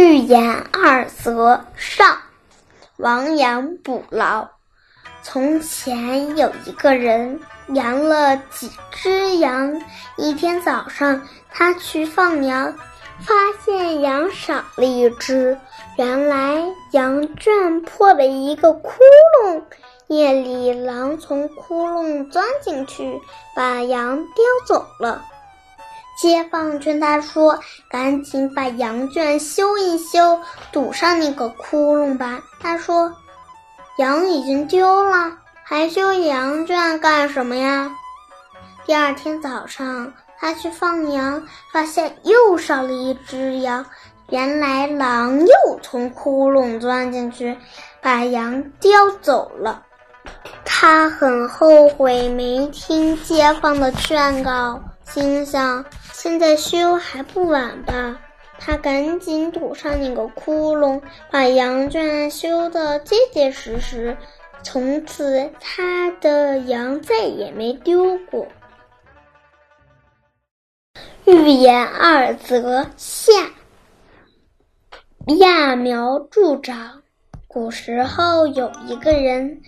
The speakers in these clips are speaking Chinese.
寓言二则上，亡羊补牢。从前有一个人养了几只羊，一天早上他去放羊，发现羊少了一只。原来羊圈破了一个窟窿，夜里狼从窟窿钻进去，把羊叼走了。街坊劝他说：“赶紧把羊圈修一修，堵上那个窟窿吧。”他说：“羊已经丢了，还修羊圈干什么呀？”第二天早上，他去放羊，发现又少了一只羊。原来狼又从窟窿钻进去，把羊叼走了。他很后悔没听街坊的劝告，心想。现在修还不晚吧？他赶紧堵上那个窟窿，把羊圈修得结结实实。从此，他的羊再也没丢过。寓言二则下，揠苗助长。古时候有一个人，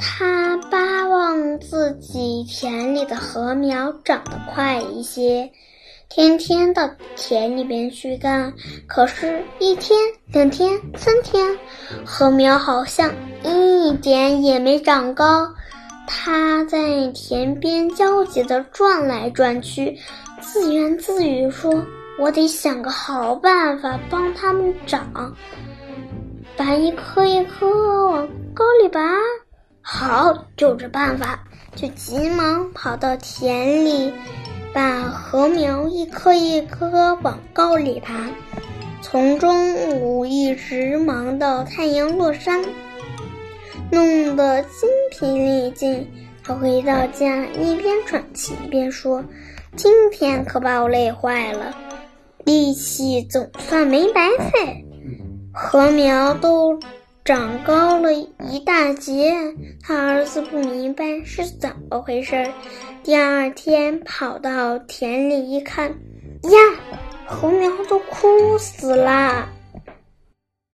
他巴望自己田里的禾苗长得快一些。天天到田里边去干，可是，一天、两天、三天，禾苗好像一点也没长高。他在田边焦急地转来转去，自言自语说：“我得想个好办法帮他们长，把一颗一颗往高里拔。”好，就这办法，就急忙跑到田里。把禾苗一颗一颗往高里爬，从中午一直忙到太阳落山，弄得精疲力尽。他回到家，一边喘气一边说：“今天可把我累坏了，力气总算没白费，禾苗都……”长高了一大截，他儿子不明白是怎么回事儿。第二天跑到田里一看，呀，禾苗都枯死啦！